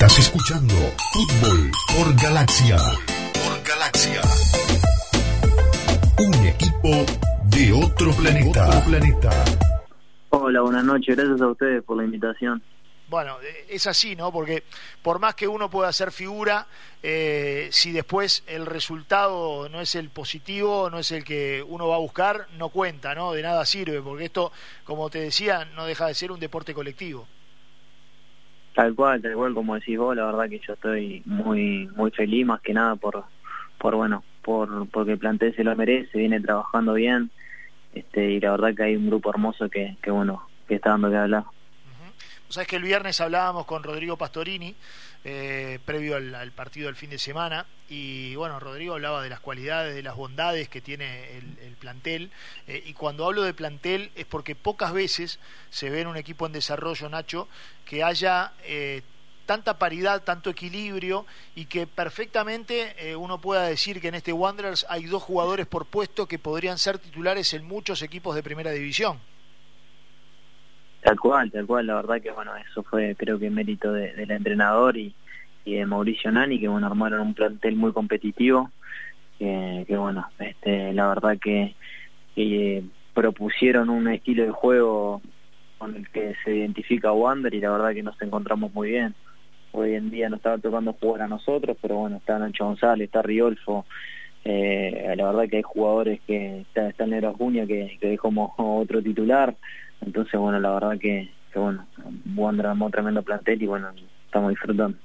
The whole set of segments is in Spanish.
Estás escuchando Fútbol por Galaxia. Por Galaxia. Un equipo de otro planeta. Otro planeta. Hola, buenas noches. Gracias a ustedes por la invitación. Bueno, eh, es así, ¿no? Porque por más que uno pueda hacer figura, eh, si después el resultado no es el positivo, no es el que uno va a buscar, no cuenta, ¿no? De nada sirve, porque esto, como te decía, no deja de ser un deporte colectivo. Tal cual, tal cual, como decís vos, la verdad que yo estoy muy muy feliz, más que nada por, por bueno, por porque plantel se lo merece, viene trabajando bien, este y la verdad que hay un grupo hermoso que, que bueno, que está dando que hablar. Sabes que el viernes hablábamos con Rodrigo Pastorini, eh, previo al, partido del fin de semana, y bueno, Rodrigo hablaba de las cualidades, de las bondades que tiene el, plantel, eh, y cuando hablo de plantel es porque pocas veces se ve en un equipo en desarrollo, Nacho, que haya... Eh, tanta paridad, tanto equilibrio y que perfectamente uno pueda decir que en este Wanderers hay dos jugadores por puesto que podrían ser titulares en muchos equipos de primera división. Tal cual, tal cual, la verdad que bueno, eso fue creo que mérito del entrenador y, de Mauricio Nani, que bueno, armaron un plantel muy competitivo, que, bueno, este, la verdad que, propusieron un estilo de juego con el que se identifica Wander y la verdad que nos encontramos muy bien. Hoy en día nos estaba tocando jugar a nosotros, pero bueno, está Nacho González, está Riolfo, eh, la verdad que hay jugadores que está, está Nero Acuña que, que como otro titular, entonces, bueno, la verdad que, que bueno, Wander armó tremendo plantel y bueno, estamos disfrutando.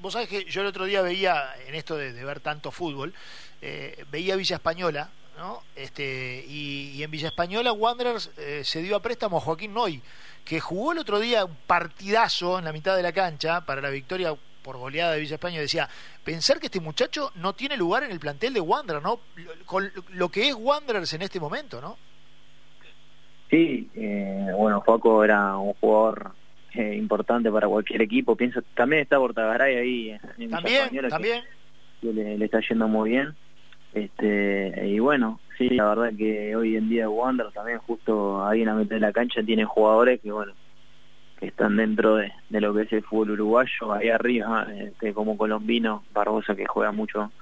Vos sabés que yo el otro día veía, en esto de, ver tanto fútbol, eh, veía Villa Española, ¿no? Este, y, en Villa Española Wanderers eh, se dio a préstamo a Joaquín Noy, que jugó el otro día un partidazo en la mitad de la cancha para la victoria por goleada de Villa Española. Decía, pensar que este muchacho no tiene lugar en el plantel de Wanderers, ¿no? Con lo que es Wanderers en este momento, ¿no? Sí, eh, bueno, Joaco era un jugador eh, importante para cualquier equipo. Pienso también está Bortagaray ahí en También, también. Que, le, está yendo muy bien. Este y bueno, sí, la verdad que hoy en día Wander también justo ahí en la mitad de la cancha tiene jugadores que bueno que están dentro de, lo que es el fútbol uruguayo, ahí arriba, este, como Colombino, Barbosa que juega mucho,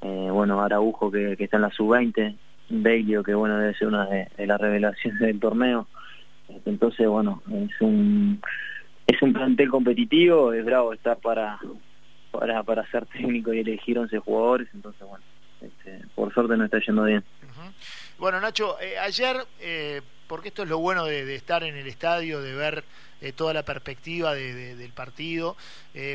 eh, bueno, Araujo que, que está en la sub-20, Beglio, que bueno, debe ser una de, las revelaciones del torneo. Entonces, bueno, es un es un plantel competitivo, es bravo estar para para, para ser técnico y elegir 11 jugadores, entonces, bueno, este, por suerte no está yendo bien. Bueno, Nacho, eh, ayer, eh, porque esto es lo bueno de, estar en el estadio, de ver eh, toda la perspectiva del partido,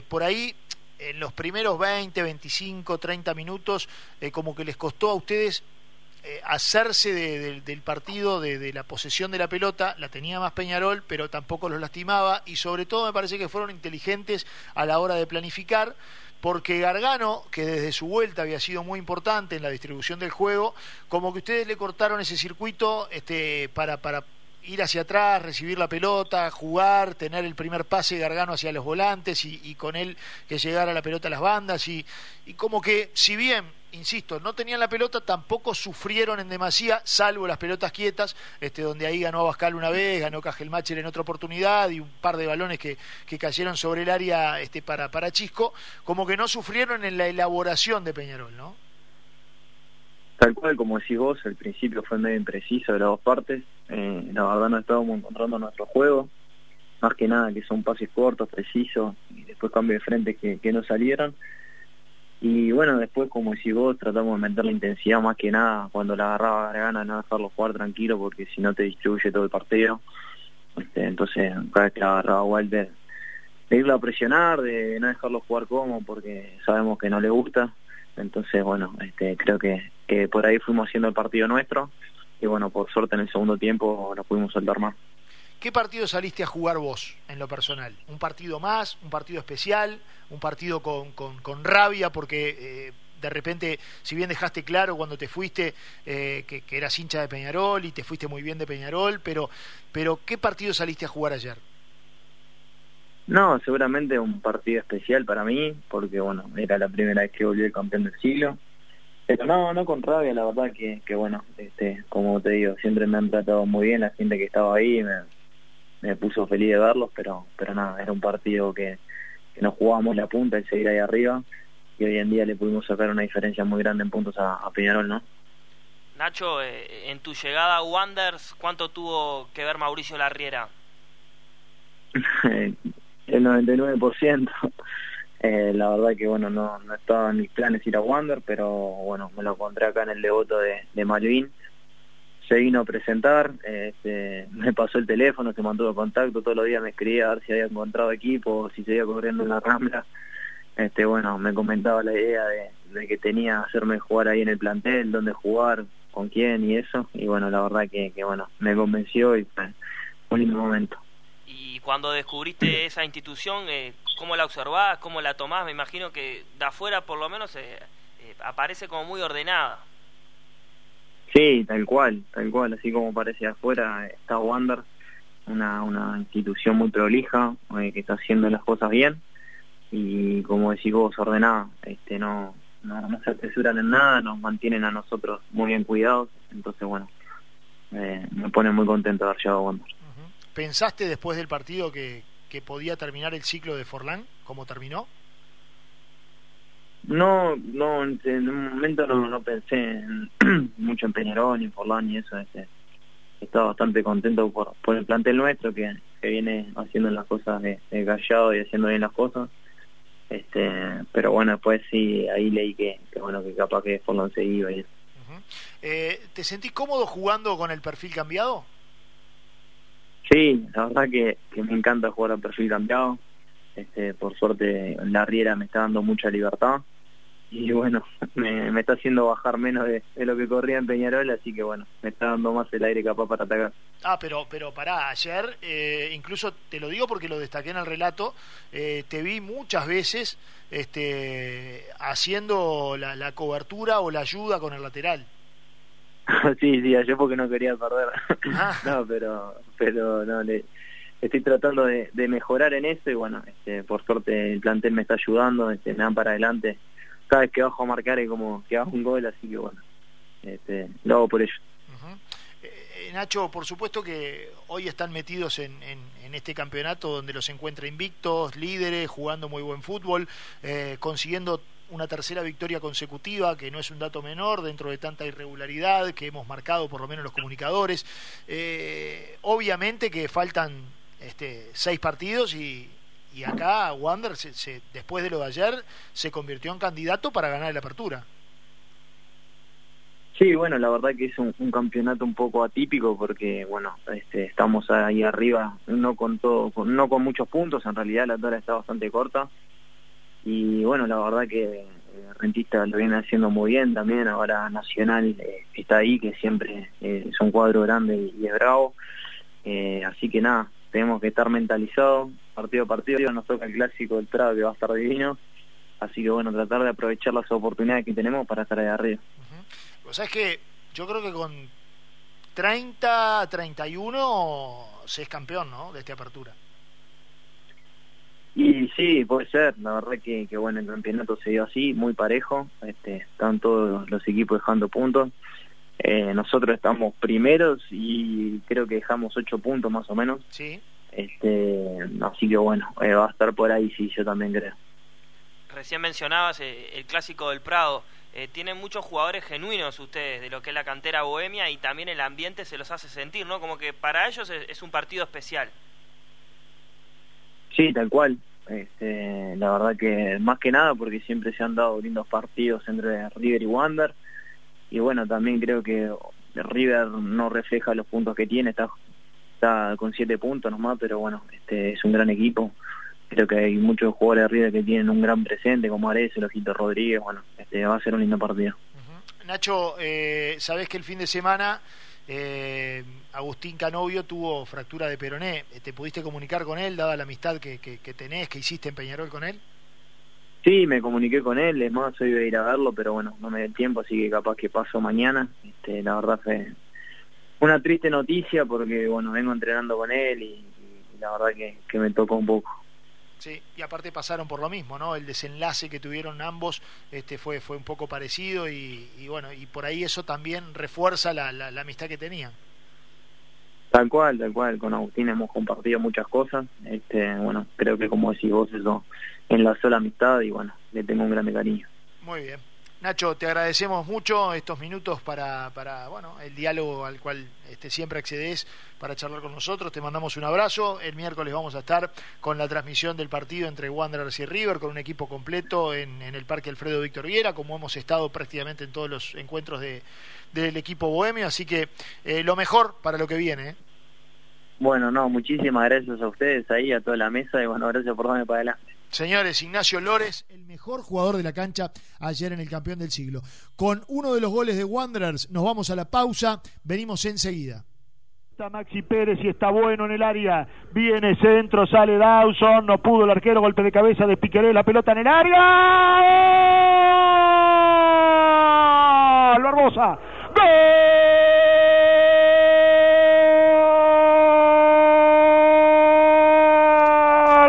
por ahí en los primeros 20, 25, 30 minutos, como que les costó a ustedes eh, hacerse del partido, de, la posesión de la pelota, la tenía más Peñarol, pero tampoco los lastimaba y sobre todo me parece que fueron inteligentes a la hora de planificar, porque Gargano, que desde su vuelta había sido muy importante en la distribución del juego, como que ustedes le cortaron ese circuito este, para, para ir hacia atrás, recibir la pelota, jugar, tener el primer pase Gargano hacia los volantes y, con él que llegara la pelota a las bandas y, y como que si bien insisto, no tenían la pelota, tampoco sufrieron en demasía, salvo las pelotas quietas, este, donde ahí ganó Abascal una vez, ganó Cajelmacher en otra oportunidad y un par de balones que, que cayeron sobre el área este, para, para Chisco, como que no sufrieron en la elaboración de Peñarol, ¿no? Tal cual, como decís vos, el principio fue medio impreciso de las dos partes, eh, la verdad no estábamos encontrando nuestro juego, más que nada que son pases cortos, precisos, y después cambio de frente que, que no salieron, y bueno, después, como decís vos, tratamos de meter la intensidad más que nada cuando la agarraba Gargana, no dejarlo jugar tranquilo porque si no te distribuye todo el partido. Este, entonces, cada vez que la agarraba Walter, de irlo a presionar, de no dejarlo jugar como porque sabemos que no le gusta. Entonces, bueno, este, creo que, que por ahí fuimos haciendo el partido nuestro y bueno, por suerte en el segundo tiempo lo pudimos soltar más. ¿Qué partido saliste a jugar vos en lo personal? ¿Un partido más? ¿Un partido especial? ¿Un partido con, con, rabia? Porque eh, de repente, si bien dejaste claro cuando te fuiste eh, que, eras hincha de Peñarol y te fuiste muy bien de Peñarol, pero, pero ¿qué partido saliste a jugar ayer? No, seguramente un partido especial para mí, porque bueno, era la primera vez que volví el campeón del siglo. Pero no, no con rabia, la verdad que, que bueno, este, como te digo, siempre me han tratado muy bien la gente que estaba ahí, me, me puso feliz de verlos, pero pero nada, era un partido que, que nos jugábamos la punta y seguir ahí arriba y hoy en día le pudimos sacar una diferencia muy grande en puntos a, Peñarol, ¿no? Nacho, eh, en tu llegada a Wanders, ¿cuánto tuvo que ver Mauricio Larriera? el 99%. Eh, la verdad que bueno, no, no estaba en mis planes ir a Wander, pero bueno, me lo encontré acá en el devoto de, de Malvin. Se vino a presentar, este, me pasó el teléfono, se mantuvo contacto, todos los días me escribía a ver si había encontrado equipo, si seguía corriendo en la rambla. Este, bueno, me comentaba la idea de, que tenía hacerme jugar ahí en el plantel, dónde jugar, con quién y eso. Y bueno, la verdad que, que bueno, me convenció y fue un lindo momento. Y cuando descubriste esa institución, eh, ¿cómo la observás? ¿Cómo la tomás? Me imagino que de afuera por lo menos eh, eh, aparece como muy ordenada. Sí, tal cual, tal cual, así como parece afuera, está Wander, una, una institución muy prolija, que está haciendo las cosas bien y como decís vos, ordenada, este, no, no, se apresuran en nada, nos mantienen a nosotros muy bien cuidados, entonces bueno, me pone muy contento de haber llegado a Wander. ¿Pensaste después del partido que, que podía terminar el ciclo de Forlán como terminó? No, no, en un momento no, no pensé mucho en Peñarol ni en Forlán y eso. Este, estaba bastante contento por, por el plantel nuestro que, que viene haciendo las cosas de, callado y haciendo bien las cosas. Este, pero bueno, después sí, ahí leí que, que bueno que capaz que Forlán se iba y eh, ¿Te sentís cómodo jugando con el perfil cambiado? Sí, la verdad que, que me encanta jugar a perfil cambiado. Este, por suerte la Riera me está dando mucha libertad y bueno, me, me está haciendo bajar menos de, lo que corría en Peñarol, así que bueno, me está dando más el aire capaz para atacar. Ah, pero pero pará, ayer, eh, incluso te lo digo porque lo destaqué en el relato, eh, te vi muchas veces este, haciendo la, la cobertura o la ayuda con el lateral. sí, sí, ayer porque no quería perder. Ah. no, pero, pero no, le, estoy tratando de, mejorar en eso y bueno, este, por suerte el plantel me está ayudando, este, me dan para adelante. Cada vez que bajo a marcar es como que hago un gol, así que bueno, este, lo hago por ello. Eh, Nacho, por supuesto que hoy están metidos en, en, este campeonato donde los encuentra invictos, líderes, jugando muy buen fútbol, eh, consiguiendo una tercera victoria consecutiva, que no es un dato menor dentro de tanta irregularidad que hemos marcado por lo menos los comunicadores. Eh, obviamente que faltan este, seis partidos y, y acá Wander, se, después de lo de ayer, se convirtió en candidato para ganar la apertura. Sí, bueno, la verdad que es un, campeonato un poco atípico porque, bueno, este, estamos ahí arriba, no con todo, no con muchos puntos, en realidad la tabla está bastante corta, y bueno, la verdad que eh, Rentista lo viene haciendo muy bien también, ahora Nacional eh, está ahí, que siempre eh, es un cuadro grande y, es bravo, así que nada, tenemos que estar mentalizados, partido a partido, nos toca el clásico del Prado que va a estar divino, así que bueno, tratar de aprovechar las oportunidades que tenemos para estar ahí arriba. O sea, es que yo creo que con 30, 31 se es campeón, ¿no? De esta apertura. Y sí, puede ser, la verdad que, que bueno, el campeonato se dio así, muy parejo, este, están todos los equipos dejando puntos, eh, nosotros estamos primeros y creo que dejamos ocho puntos más o menos, sí. este, así que bueno, eh, va a estar por ahí, sí, yo también creo. Recién mencionabas eh, el clásico del Prado, tienen muchos jugadores genuinos ustedes de lo que es la cantera bohemia y también el ambiente se los hace sentir, ¿no? Como que para ellos es un partido especial. Sí, tal cual. Este, la verdad que más que nada porque siempre se han dado lindos partidos entre River y Wander y bueno también creo que River no refleja los puntos que tiene está está con siete puntos nomás pero bueno este es un gran equipo creo que hay muchos jugadores de River que tienen un gran presente como Ares, el Ojito Rodríguez bueno este va a ser un lindo partido Nacho eh, sabes que el fin de semana eh, Agustín Canovio tuvo fractura de peroné. ¿Te pudiste comunicar con él, dada la amistad que, que, tenés, que hiciste en Peñarol con él? Sí, me comuniqué con él, es más, hoy voy a ir a verlo, pero bueno, no me da tiempo, así que capaz que paso mañana. Este, la verdad fue una triste noticia porque, bueno, vengo entrenando con él y, la verdad que me tocó un poco. Sí, y aparte pasaron por lo mismo, ¿no? El desenlace que tuvieron ambos este, fue, fue un poco parecido y, bueno, y por ahí eso también refuerza la, la, amistad que tenían. Tal cual, tal cual. Con Agustín hemos compartido muchas cosas. Este, bueno, creo que como decís vos, eso enlazó la amistad y bueno, le tengo un grande cariño. Muy bien. Nacho, te agradecemos mucho estos minutos para, para bueno, el diálogo al cual este, siempre accedes para charlar con nosotros. Te mandamos un abrazo. El miércoles vamos a estar con la transmisión del partido entre Wanderers y River, con un equipo completo en, el Parque Alfredo Víctor Viera, como hemos estado prácticamente en todos los encuentros de, del equipo bohemio. Así que eh, lo mejor para lo que viene. ¿eh? Bueno, no, muchísimas gracias a ustedes ahí, a toda la mesa, y bueno, gracias por darme para adelante. Señores, Ignacio Lores, el mejor jugador de la cancha ayer en el campeón del siglo. Con uno de los goles de Wanderers nos vamos a la pausa, venimos enseguida. Está Maxi Pérez y está bueno en el área. Viene centro, sale Dawson, no pudo el arquero, golpe de cabeza de Piqueré, la pelota en el área. ¡Gol! Barbosa. ¡Gol!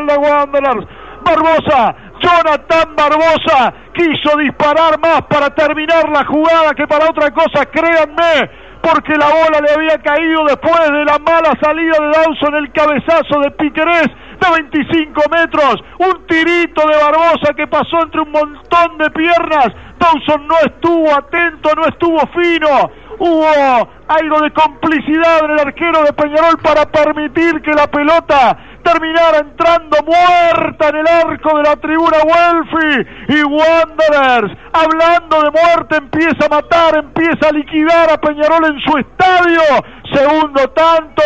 de Wanderers Barbosa, Jonathan Barbosa quiso disparar más para terminar la jugada que para otra cosa, créanme, porque la bola le había caído después de la mala salida de Dawson, el cabezazo de Piquerés de 25 metros, un tirito de Barbosa que pasó entre un montón de piernas, Dawson no estuvo atento, no estuvo fino, hubo algo de complicidad en el arquero de Peñarol para permitir que la pelota terminara entrando muerta en el arco de la tribuna Welfi y Wanderers, hablando de muerte, empieza a matar, empieza a liquidar a Peñarol en su estadio. Segundo tanto,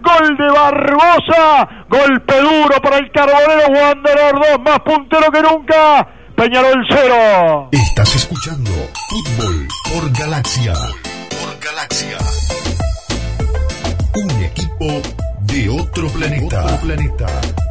gol de Barbosa, golpe duro para el Carbonero Wanderers 2, más puntero que nunca. Peñarol 0. Estás escuchando Fútbol por Galaxia. Por Galaxia. Un equipo de otro planeta. Planeta.